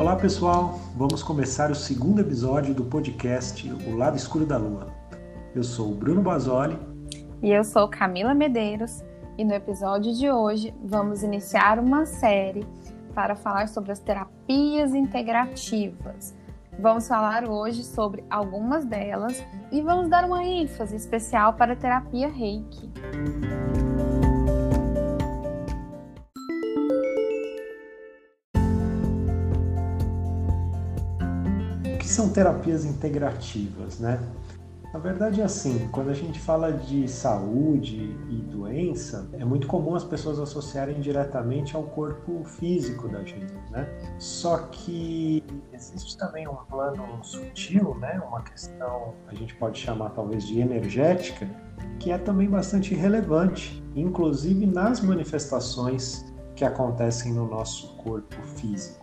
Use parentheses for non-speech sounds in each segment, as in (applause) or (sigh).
Olá pessoal, vamos começar o segundo episódio do podcast O Lado Escuro da Lua. Eu sou o Bruno Basoli. E eu sou Camila Medeiros. E no episódio de hoje vamos iniciar uma série para falar sobre as terapias integrativas. Vamos falar hoje sobre algumas delas e vamos dar uma ênfase especial para a terapia Reiki. São terapias integrativas, né? Na verdade é assim, quando a gente fala de saúde e doença, é muito comum as pessoas associarem diretamente ao corpo físico da gente, né? Só que existe também um plano sutil, né? Uma questão a gente pode chamar talvez de energética, que é também bastante relevante, inclusive nas manifestações que acontecem no nosso corpo físico?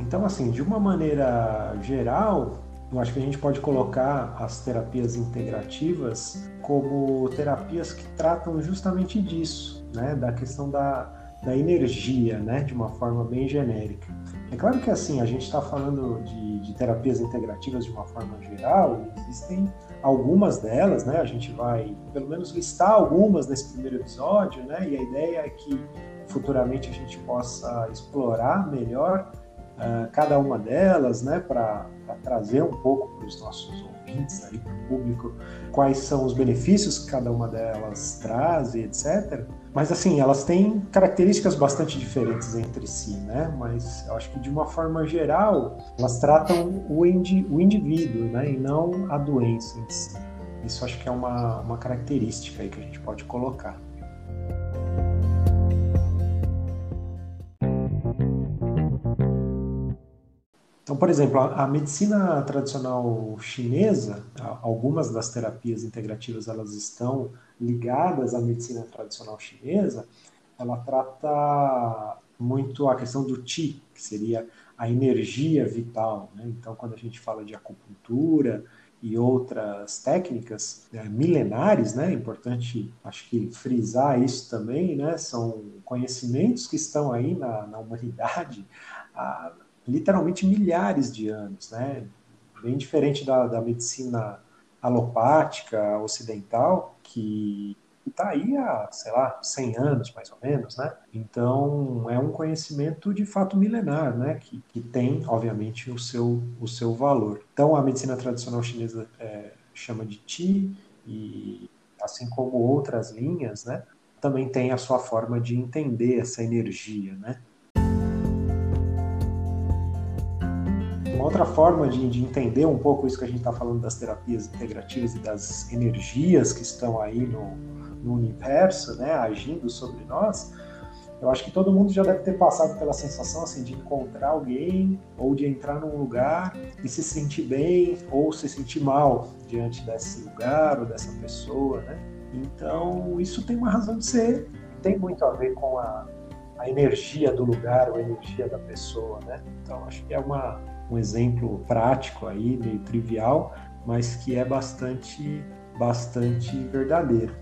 Então, assim, de uma maneira geral, eu acho que a gente pode colocar as terapias integrativas como terapias que tratam justamente disso, né, da questão da, da energia, né, de uma forma bem genérica. É claro que assim, a gente está falando de, de, terapias integrativas de uma forma geral, existem algumas delas, né, a gente vai pelo menos listar algumas nesse primeiro episódio, né, e a ideia é que futuramente a gente possa explorar melhor uh, cada uma delas, né, para trazer um pouco para os nossos ouvintes, aí, para o público, quais são os benefícios que cada uma delas traz e etc. Mas assim, elas têm características bastante diferentes entre si, né? Mas eu acho que de uma forma geral, elas tratam o, indi o indivíduo, né? E não a doença em si. Isso acho que é uma, uma característica aí que a gente pode colocar. Então, por exemplo, a, a, medicina tradicional chinesa, algumas das terapias integrativas elas estão ligadas à medicina tradicional chinesa, ela trata muito a questão do qi, que seria a energia vital. Né? Então, quando a gente fala de acupuntura e outras técnicas né, milenares, né? É importante, acho que frisar isso também, né? São conhecimentos que estão aí na, na humanidade (laughs) há literalmente milhares de anos, né? Bem diferente da, da medicina alopática ocidental, que está aí há, sei lá, 100 anos mais ou menos, né? Então é um conhecimento de fato milenar, né? Que, que tem, obviamente, o seu, o seu valor. Então a medicina tradicional chinesa é, chama de Qi e assim como outras linhas, né? Também tem a sua forma de entender essa energia, né? Uma outra forma de, de entender um pouco isso que a gente está falando das terapias integrativas e das energias que estão aí no, no universo, né, agindo sobre nós, eu acho que todo mundo já deve ter passado pela sensação assim de encontrar alguém ou de entrar num lugar e se sentir bem ou se sentir mal diante desse lugar ou dessa pessoa, né? Então isso tem uma razão de ser, tem muito a ver com a, a energia do lugar ou a energia da pessoa, né? Então acho que é uma um exemplo prático aí, meio trivial, mas que é bastante, bastante verdadeiro.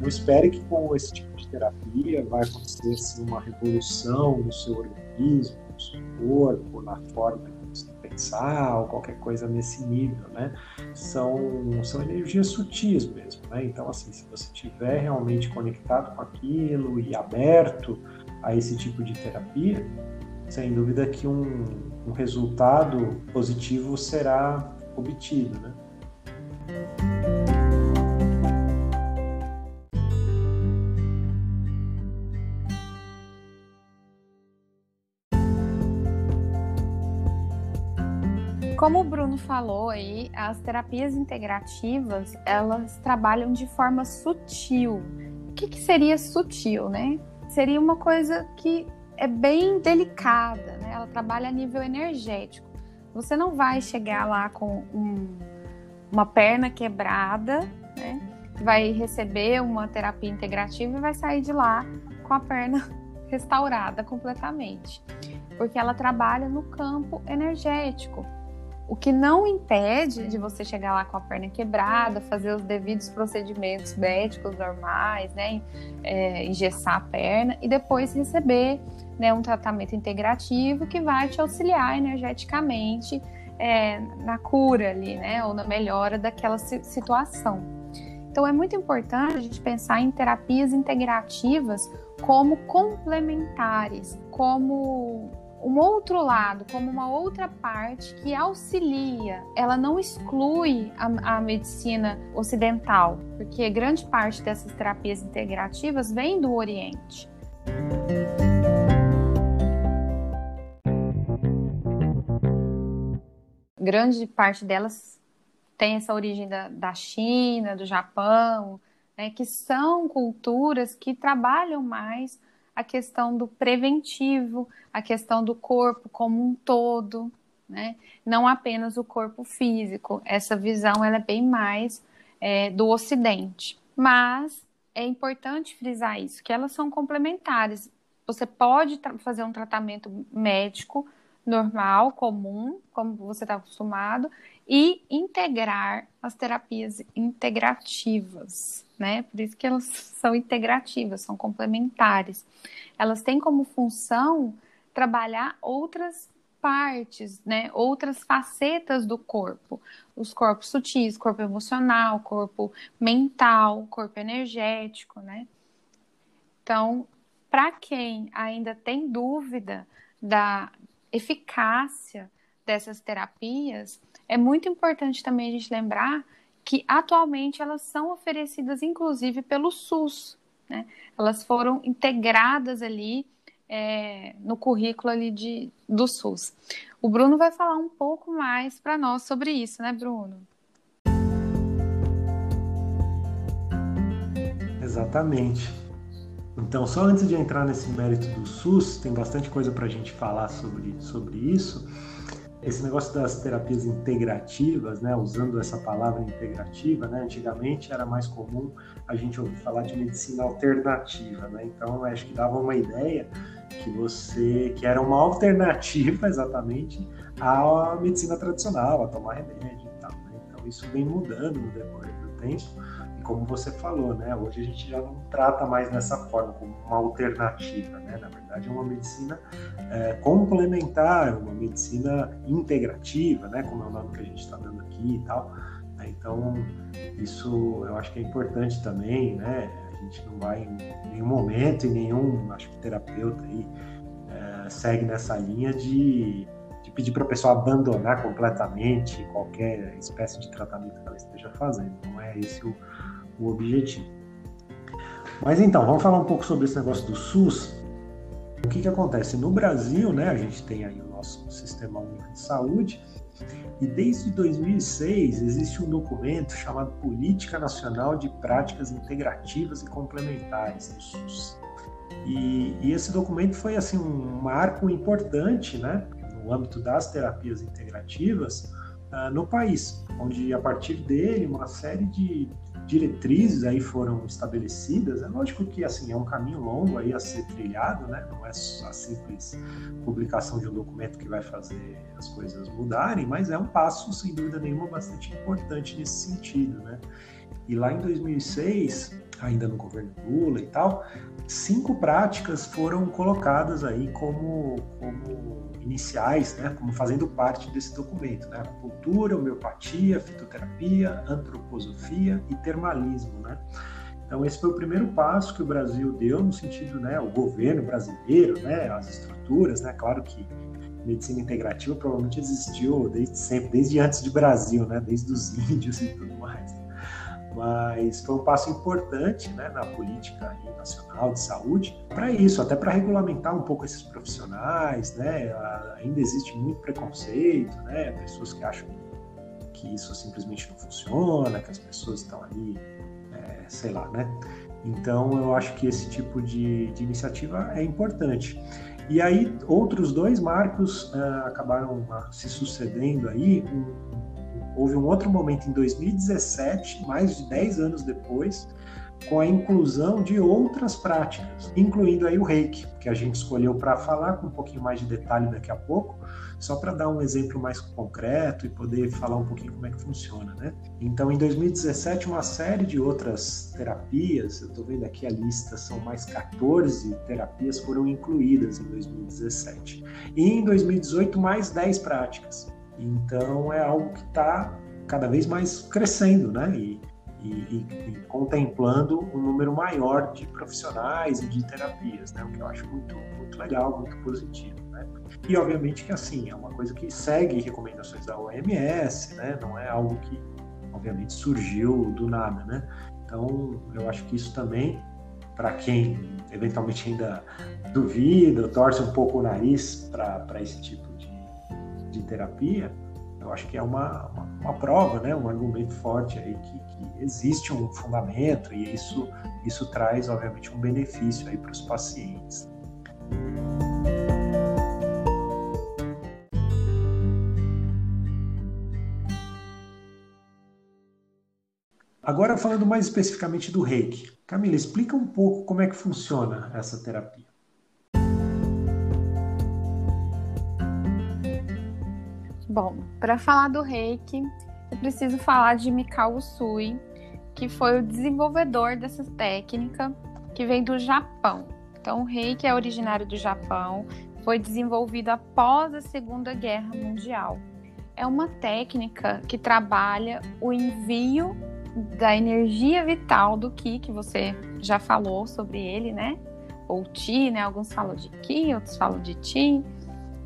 Eu espero que com esse tipo de terapia vai acontecer assim, uma revolução no seu organismo, no seu corpo, na forma pensar ou qualquer coisa nesse nível, né? São, são energias sutis mesmo, né? Então, assim, se você estiver realmente conectado com aquilo e aberto a esse tipo de terapia, sem dúvida que um, um resultado positivo será obtido, né? Como o Bruno falou aí, as terapias integrativas, elas trabalham de forma sutil. O que, que seria sutil, né? Seria uma coisa que é bem delicada, né? Ela trabalha a nível energético. Você não vai chegar lá com um, uma perna quebrada, né? Vai receber uma terapia integrativa e vai sair de lá com a perna (laughs) restaurada completamente. Porque ela trabalha no campo energético O que não impede de você chegar lá com a perna quebrada, fazer os devidos procedimentos médicos normais, né? É, engessar a perna e depois receber né, um tratamento integrativo que vai te auxiliar energeticamente é, na cura ali, né? Ou na melhora daquela situação. Então é muito importante a gente pensar em terapias integrativas como complementares, como um outro lado, como uma outra parte que auxilia, ela não exclui a, a, medicina ocidental, porque grande parte dessas terapias integrativas vem do Oriente. Grande parte delas tem essa origem da, da China, do Japão, né, que são culturas que trabalham mais a questão do preventivo, a questão do corpo como um todo, né? não apenas o corpo físico. Essa visão ela é bem mais é, do Ocidente. Mas é importante frisar isso, que elas são complementares. Você pode fazer um tratamento médico normal, comum, como você está acostumado, e integrar as terapias integrativas, né? Por isso que elas são integrativas, são complementares. Elas têm como função trabalhar outras partes, né? Outras facetas do corpo. Os corpos sutis, corpo emocional, corpo mental, corpo energético, né? Então, para quem ainda tem dúvida da eficácia dessas terapias, é muito importante também a gente lembrar que atualmente elas são oferecidas inclusive pelo SUS, né? Elas foram integradas ali é, no currículo ali de, do SUS. O Bruno vai falar um pouco mais para nós sobre isso, né, Bruno? Exatamente. Então, só antes de entrar nesse mérito do SUS, tem bastante coisa para a gente falar sobre, sobre isso esse negócio das terapias integrativas, né, usando essa palavra integrativa, né, antigamente era mais comum a gente ouvir falar de medicina alternativa, né, então acho que dava uma ideia que você, que era uma alternativa (laughs) exatamente à medicina tradicional, a tomar remédio e tal, né? então isso vem mudando no decorrer do tempo, como você falou, né? Hoje a gente já não trata mais dessa forma, como uma alternativa, né? Na verdade, é uma medicina é, complementar, uma medicina integrativa, né? Como é o nome que a gente está dando aqui e tal. Né? Então, isso eu acho que é importante também, né? A gente não vai em nenhum momento, em nenhum, acho que terapeuta aí é, segue nessa linha de de pedir para a pessoa abandonar completamente qualquer espécie de tratamento que ela esteja fazendo. Não é esse o, o objetivo. Mas então, vamos falar um pouco sobre esse negócio do SUS. O que, que acontece? No Brasil, né, a gente tem aí o nosso Sistema Único de Saúde, e desde 2006 existe um documento chamado Política Nacional de Práticas Integrativas e Complementares do SUS. E, e esse documento foi assim um marco importante, né, no âmbito das terapias integrativas uh, no país, onde a partir dele uma série de diretrizes aí foram estabelecidas. É lógico que assim é um caminho longo aí a ser trilhado, né? Não é a simples publicação de um documento que vai fazer as coisas mudarem, mas é um passo sem dúvida nenhuma bastante importante nesse sentido, né? E lá em 2006, ainda no governo Lula e tal, cinco práticas foram colocadas aí como, como iniciais, né, como fazendo parte desse documento, né, acupuntura, homeopatia, fitoterapia, antroposofia e termalismo, né. Então esse foi o primeiro passo que o Brasil deu no sentido, né, o governo brasileiro, né, as estruturas, né, claro que medicina integrativa provavelmente existiu desde sempre, desde antes de Brasil, né, desde os (laughs) índios e tudo mais mas foi um passo importante né, na política nacional de saúde para isso, até para regulamentar um pouco esses profissionais, né? Ainda existe muito preconceito, né? Pessoas que acham que isso simplesmente não funciona, que as pessoas estão ali, é, sei lá, né? Então eu acho que esse tipo de, de iniciativa é importante. E aí outros dois marcos uh, acabaram uh, se sucedendo aí. Um, houve um outro momento em 2017, mais de 10 anos depois, com a inclusão de outras práticas, incluindo aí o reiki, que a gente escolheu para falar com um pouquinho mais de detalhe daqui a pouco, só para dar um exemplo mais concreto e poder falar um pouquinho como é que funciona, né? Então, em 2017, uma série de outras terapias, eu estou vendo aqui a lista, são mais 14 terapias foram incluídas em 2017. E em 2018, mais 10 práticas. Então, é algo que está cada vez mais crescendo, né? E, e, e, contemplando um número maior de profissionais e de terapias, né? O que eu acho muito, muito legal, muito positivo. Né? E obviamente que assim é uma coisa que segue recomendações da OMS, né? Não é algo que obviamente surgiu do nada, né? Então eu acho que isso também para quem eventualmente ainda duvida, torce um pouco o nariz para esse tipo de terapia, eu acho que é uma, uma, uma, prova, né, um argumento forte aí que, que, existe um fundamento e isso, isso traz, obviamente, um benefício aí para os pacientes. Agora falando mais especificamente do reiki. Camila, explica um pouco como é que funciona essa terapia. Bom, para falar do reiki, eu preciso falar de Mikao Usui, que foi o desenvolvedor dessa técnica, que vem do Japão. Então, o reiki é originário do Japão, foi desenvolvido após a Segunda Guerra Mundial. É uma técnica que trabalha o envio da energia vital do Ki, que você já falou sobre ele, né? Ou Ti, né? Alguns falam de Ki, outros falam de Ti,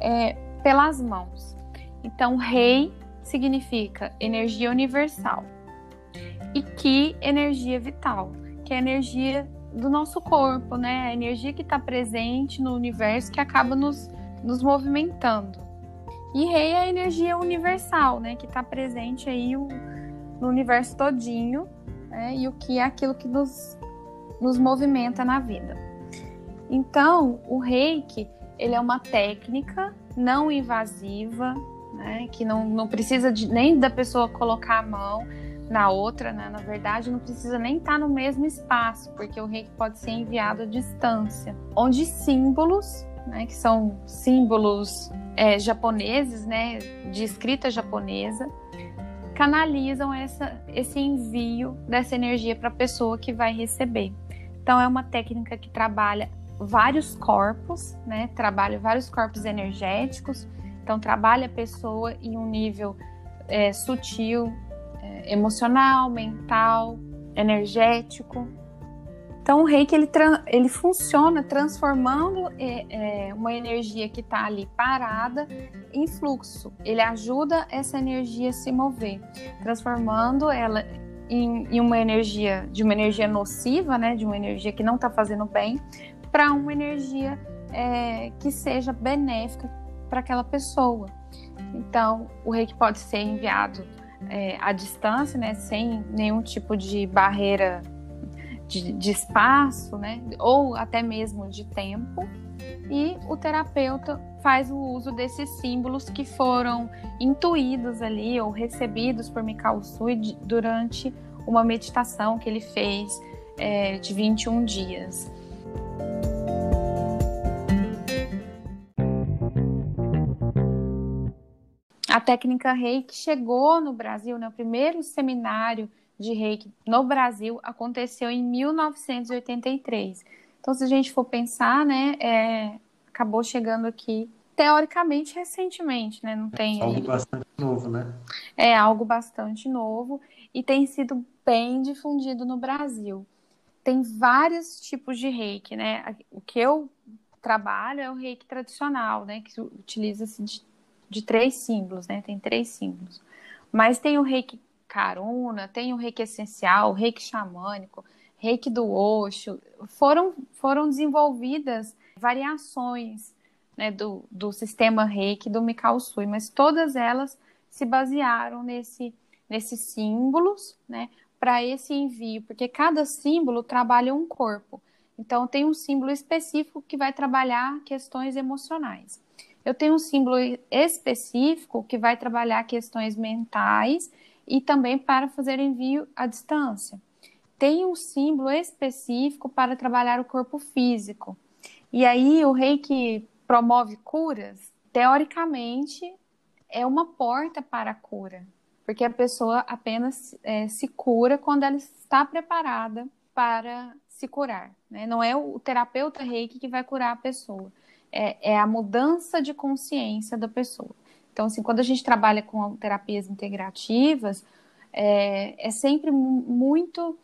é, pelas mãos. Então, rei significa energia universal. E ki, energia vital, que é a energia do nosso corpo, né? A energia que está presente no universo que acaba nos, nos movimentando. E rei é a energia universal, né? Que está presente aí o, no universo todinho, né? E o que é aquilo que nos, nos movimenta na vida. Então, o reiki, ele é uma técnica não invasiva, né? Que não, não precisa de, nem da pessoa colocar a mão na outra, né? Na verdade, não precisa nem estar tá no mesmo espaço, porque o reiki pode ser enviado à distância, onde símbolos, né? Que são símbolos é, japoneses, né? De escrita japonesa, canalizam essa, esse envio dessa energia para a pessoa que vai receber. Então, é uma técnica que trabalha vários corpos, né? Trabalha vários corpos energéticos então, trabalha a pessoa em um nível é, sutil, é, emocional, mental, energético. Então, o reiki ele, ele funciona transformando é, é uma energia que está ali parada em fluxo. Ele ajuda essa energia a se mover, transformando ela em, em uma energia de uma energia nociva, né, de uma energia que não está fazendo bem, para uma energia é, que seja benéfica para aquela pessoa. Então, o reiki pode ser enviado é, à distância, né, sem nenhum tipo de barreira de, de, espaço, né, ou até mesmo de tempo. E o terapeuta faz o uso desses símbolos que foram intuídos ali ou recebidos por Mikao Sui durante uma meditação que ele fez é, de 21 dias. A técnica reiki chegou no Brasil, né? O primeiro seminário de reiki no Brasil aconteceu em 1983. Então, se a gente for pensar, né, é, acabou chegando aqui teoricamente recentemente, né? Não tem é algo bastante novo, né? É algo bastante novo e tem sido bem difundido no Brasil. Tem vários tipos de reiki, né? O que eu trabalho é o reiki tradicional, né? Que utiliza-se de de três símbolos, né? Tem três símbolos. Mas tem o reiki karuna, tem o reiki essencial, o reiki xamânico, reiki do Osho. Foram, foram desenvolvidas variações né, do, do sistema reiki do Mikao Sui, mas todas elas se basearam nesse, nesses símbolos, né? Para esse envio, porque cada símbolo trabalha um corpo. Então, tem um símbolo específico que vai trabalhar questões emocionais eu tenho um símbolo específico que vai trabalhar questões mentais e também para fazer envio à distância. tem um símbolo específico para trabalhar o corpo físico. E aí o reiki promove curas, teoricamente é uma porta para a cura, porque a pessoa apenas é, se cura quando ela está preparada para se curar. Né? Não é o terapeuta reiki que vai curar a pessoa, é, é a mudança de consciência da pessoa. Então, assim, quando a gente trabalha com terapias integrativas, é, é sempre muito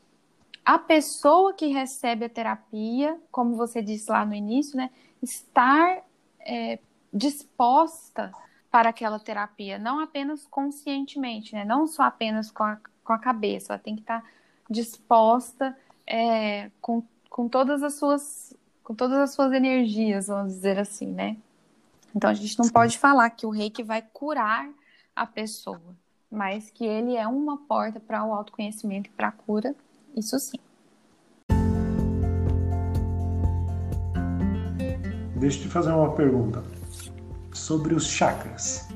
a pessoa que recebe a terapia, como você disse lá no início, né, estar é, disposta para aquela terapia, não apenas conscientemente, né, não só apenas com a, com a cabeça, ela tem que estar disposta é, com, com todas as suas com todas as suas energias, vamos dizer assim, né? Então a gente não pode falar que o reiki vai curar a pessoa, mas que ele é uma porta para o autoconhecimento e para a cura, isso sim. Deixa eu te fazer uma pergunta sobre os chakras.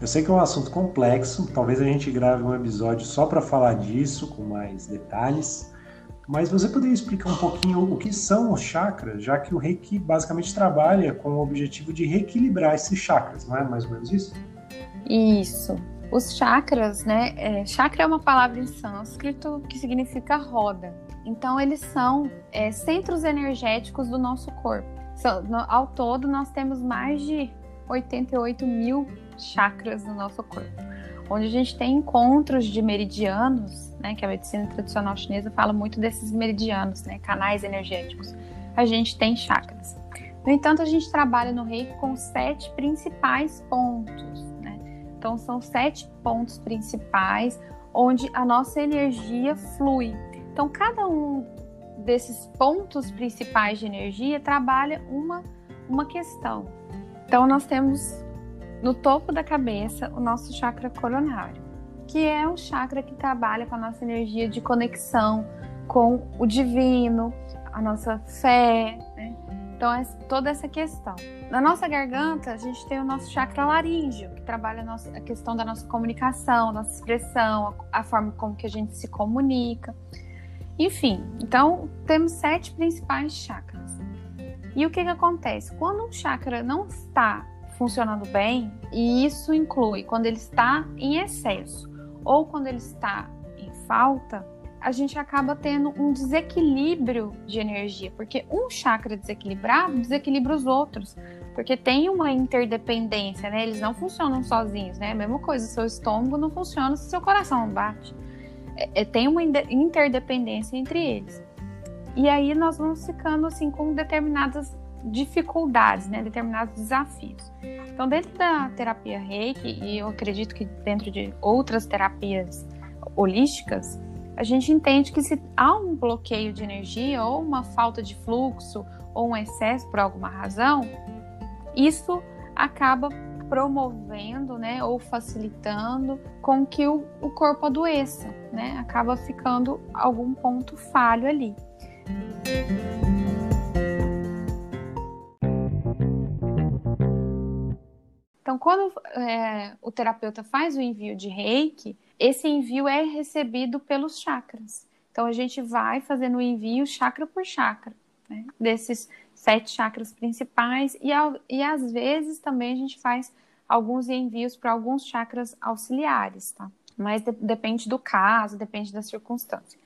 Eu sei que é um assunto complexo, talvez a gente grave um episódio só para falar disso, com mais detalhes. Mas você poderia explicar um pouquinho o que são os chakras, já que o Reiki basicamente trabalha com o objetivo de reequilibrar esses chakras, não é mais ou menos isso? Isso. Os chakras, né? É, chakra é uma palavra em sânscrito que significa roda. Então, eles são é, centros energéticos do nosso corpo. no, ao todo, nós temos mais de 88 mil chakras no nosso corpo onde a gente tem encontros de meridianos, né, que a medicina tradicional chinesa fala muito desses meridianos, né, canais energéticos. A gente tem chakras. No entanto, a gente trabalha no reiki com sete principais pontos. Né? Então, são sete pontos principais onde a nossa energia flui. Então, cada um desses pontos principais de energia trabalha uma, uma questão. Então, nós temos no topo da cabeça o nosso chakra coronário, que é um chakra que trabalha com a nossa energia de conexão com o divino, a nossa fé, né? Então, é toda essa questão. Na nossa garganta, a gente tem o nosso chakra laríngeo, que trabalha a, nossa, a questão da nossa comunicação, nossa expressão, a, a forma como que a gente se comunica. Enfim, então temos sete principais chakras. E o que, que acontece? Quando um chakra não está funcionando bem, e isso inclui quando ele está em excesso ou quando ele está em falta, a gente acaba tendo um desequilíbrio de energia, porque um chakra desequilibrado desequilibra os outros, porque tem uma interdependência, né? Eles não funcionam sozinhos, né? A mesma coisa, seu estômago não funciona se seu coração não bate. É, é, tem uma interdependência entre eles. E aí nós vamos ficando assim com determinadas dificuldades, né, determinados desafios. Então, dentro da terapia Reiki, e eu acredito que dentro de outras terapias holísticas, a gente entende que se há um bloqueio de energia ou uma falta de fluxo ou um excesso por alguma razão, isso acaba promovendo, né, ou facilitando com que o, o corpo adoeça, né? Acaba ficando algum ponto falho ali. Quando é, o terapeuta faz o envio de reiki, esse envio é recebido pelos chakras. Então, a gente vai fazendo o envio chakra por chakra, né? desses sete chakras principais, e, e às vezes também a gente faz alguns envios para alguns chakras auxiliares, tá? Mas de, depende do caso, depende da circunstância.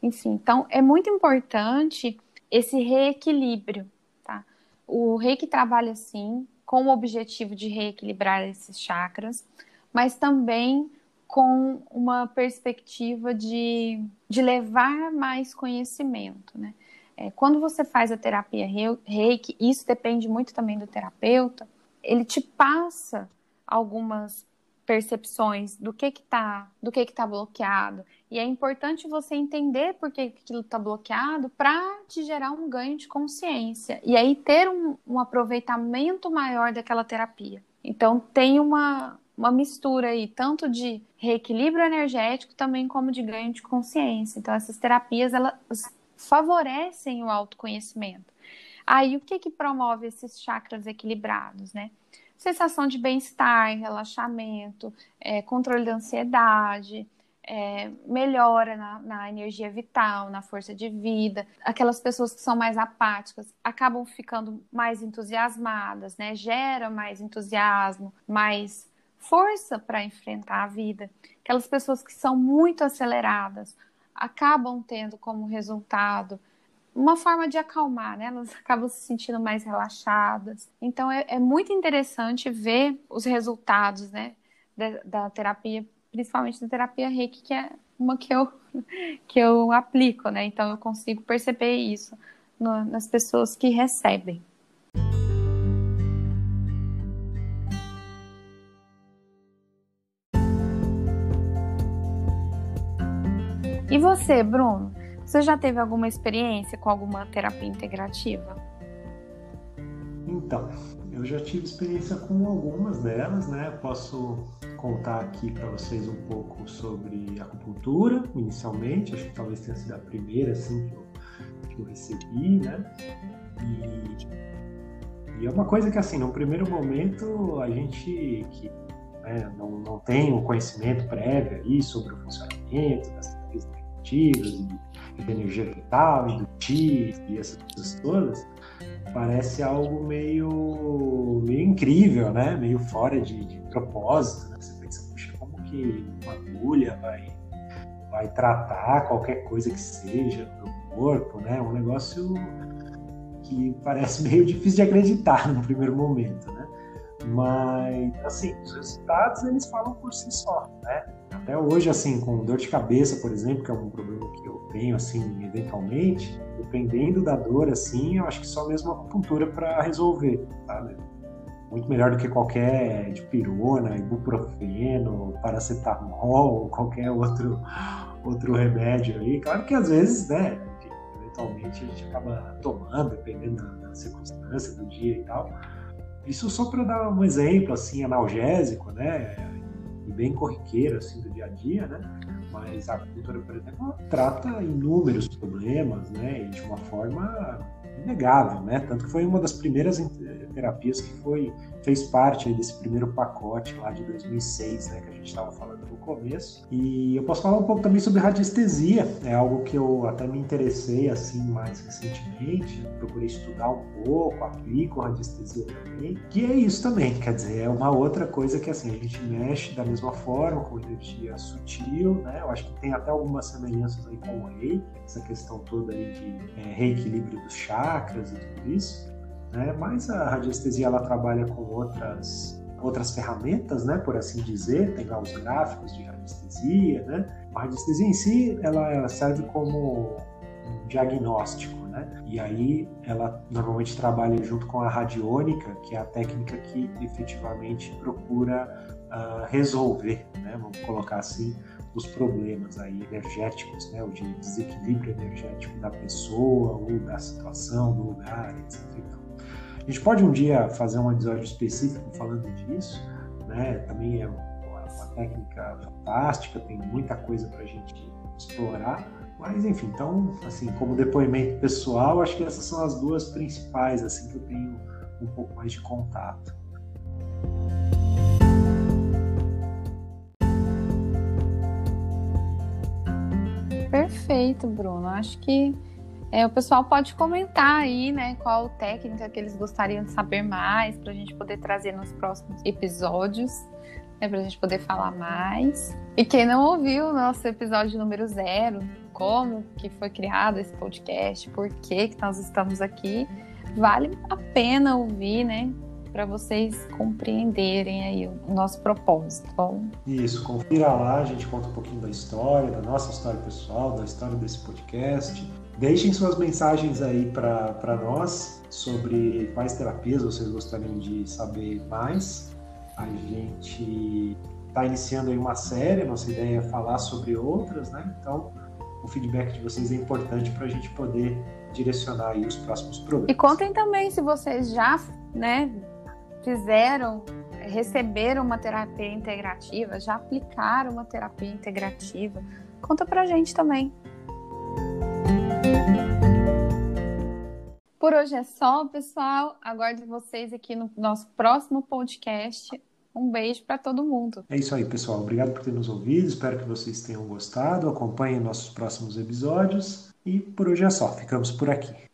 Enfim, então é muito importante esse reequilíbrio, tá? O reiki trabalha assim, com o objetivo de reequilibrar esses chakras, mas também com uma perspectiva de, de levar mais conhecimento, né? É, quando você faz a terapia reiki, isso depende muito também do terapeuta, ele te passa algumas percepções do que que tá, do que que tá bloqueado. E é importante você entender por que aquilo está bloqueado para te gerar um ganho de consciência. E aí ter um, um aproveitamento maior daquela terapia. Então tem uma, uma mistura aí, tanto de reequilíbrio energético também como de ganho de consciência. Então essas terapias elas favorecem o autoconhecimento. Aí o que que promove esses chakras equilibrados, né? sensação de bem-estar, relaxamento, é, controle da ansiedade, é, melhora na, na, energia vital, na força de vida. Aquelas pessoas que são mais apáticas acabam ficando mais entusiasmadas, né? Gera mais entusiasmo, mais força para enfrentar a vida. Aquelas pessoas que são muito aceleradas acabam tendo como resultado uma forma de acalmar, né? Elas (laughs) acabam se sentindo mais relaxadas. Então é, é muito interessante ver os resultados, né, da, da, terapia, principalmente da terapia Reiki, que é uma que eu (laughs) que eu aplico, né? Então eu consigo perceber isso no, nas pessoas que recebem. E você, Bruno? Você já teve alguma experiência com alguma terapia integrativa? Então, eu já tive experiência com algumas delas, né? Posso contar aqui para vocês um pouco sobre acupuntura, inicialmente, acho que talvez tenha sido a primeira assim que eu, que eu recebi, né? E, e, é uma coisa que assim, no primeiro momento a gente que né, não, não tem o conhecimento prévio aí sobre o funcionamento das terapias integrativas e de energia vital e do Ti e essas coisas todas, parece algo meio, meio incrível, né? Meio fora de, de propósito. Né? Você pensa, puxa, como que uma agulha vai, vai tratar qualquer coisa que seja no corpo, né? Um negócio que parece (laughs) meio difícil de acreditar no primeiro momento, né? Mas, assim, os resultados eles falam por si só, né? Até hoje, assim, com dor de cabeça, por exemplo, que é um problema que eu tenho, assim, eventualmente, dependendo da dor, assim, eu acho que só mesmo a acupuntura para resolver, sabe? Muito melhor do que qualquer dipirona, ibuprofeno, paracetamol, qualquer outro, outro remédio aí. Claro que às vezes, né, eventualmente a gente acaba tomando, dependendo da, da circunstância do dia e tal. Isso só para dar um exemplo, assim, analgésico, né? E bem corriqueiro, assim, do dia a dia, né? Mas a cultura, por exemplo, trata inúmeros problemas, né? E de uma forma inegável, né? Tanto que foi uma das primeiras terapias que foi fez parte desse primeiro pacote lá de 2006, né, que a gente estava falando no começo. E eu posso falar um pouco também sobre radiestesia, é algo que eu até me interessei assim mais recentemente, procurei estudar um pouco, aplico radiestesia também, que é isso também, quer dizer, é uma outra coisa que assim, a gente mexe da mesma forma, com energia sutil, né? Eu acho que tem até algumas semelhanças aí com o reiki, essa questão toda aí de é, reequilíbrio dos chakras e tudo isso. Né? Mas a radiestesia ela trabalha com outras outras ferramentas, né, por assim dizer, tem lá os gráficos de radiestesia, né? A radiestesia em si, ela, ela serve como um diagnóstico, né? E aí ela normalmente trabalha junto com a radiônica, que é a técnica que efetivamente procura uh, resolver, né? Vamos colocar assim, os problemas aí energéticos, né? O de desequilíbrio energético da pessoa ou da situação, do lugar, etc. A gente pode um dia fazer um episódio específico falando disso, né? Também é uma técnica fantástica, tem muita coisa para a gente explorar. Mas enfim, então, assim, como depoimento pessoal, acho que essas são as duas principais, assim, que eu tenho um pouco mais de contato. Perfeito, Bruno. Acho que é, o pessoal pode comentar aí, né, qual técnica que eles gostariam de saber mais, para a gente poder trazer nos próximos episódios, né, para a gente poder falar mais. E quem não ouviu o nosso episódio número zero, como que foi criado esse podcast, por que, que nós estamos aqui, vale a pena ouvir, né? Para vocês compreenderem aí o nosso propósito. Bom? Isso, confira lá, a gente conta um pouquinho da história, da nossa história pessoal, da história desse podcast Deixem suas mensagens aí para nós sobre quais terapias vocês gostariam de saber mais. A gente está iniciando aí uma série, nossa ideia é falar sobre outras, né? Então, o feedback de vocês é importante para a gente poder direcionar aí os próximos programas. E contem também se vocês já, né, fizeram, receberam uma terapia integrativa, já aplicaram uma terapia integrativa. Conta pra gente também. Por hoje é só, pessoal. Aguardo vocês aqui no nosso próximo podcast. Um beijo para todo mundo. É isso aí, pessoal. Obrigado por ter nos ouvido. Espero que vocês tenham gostado. Acompanhem nossos próximos episódios. E por hoje é só. Ficamos por aqui.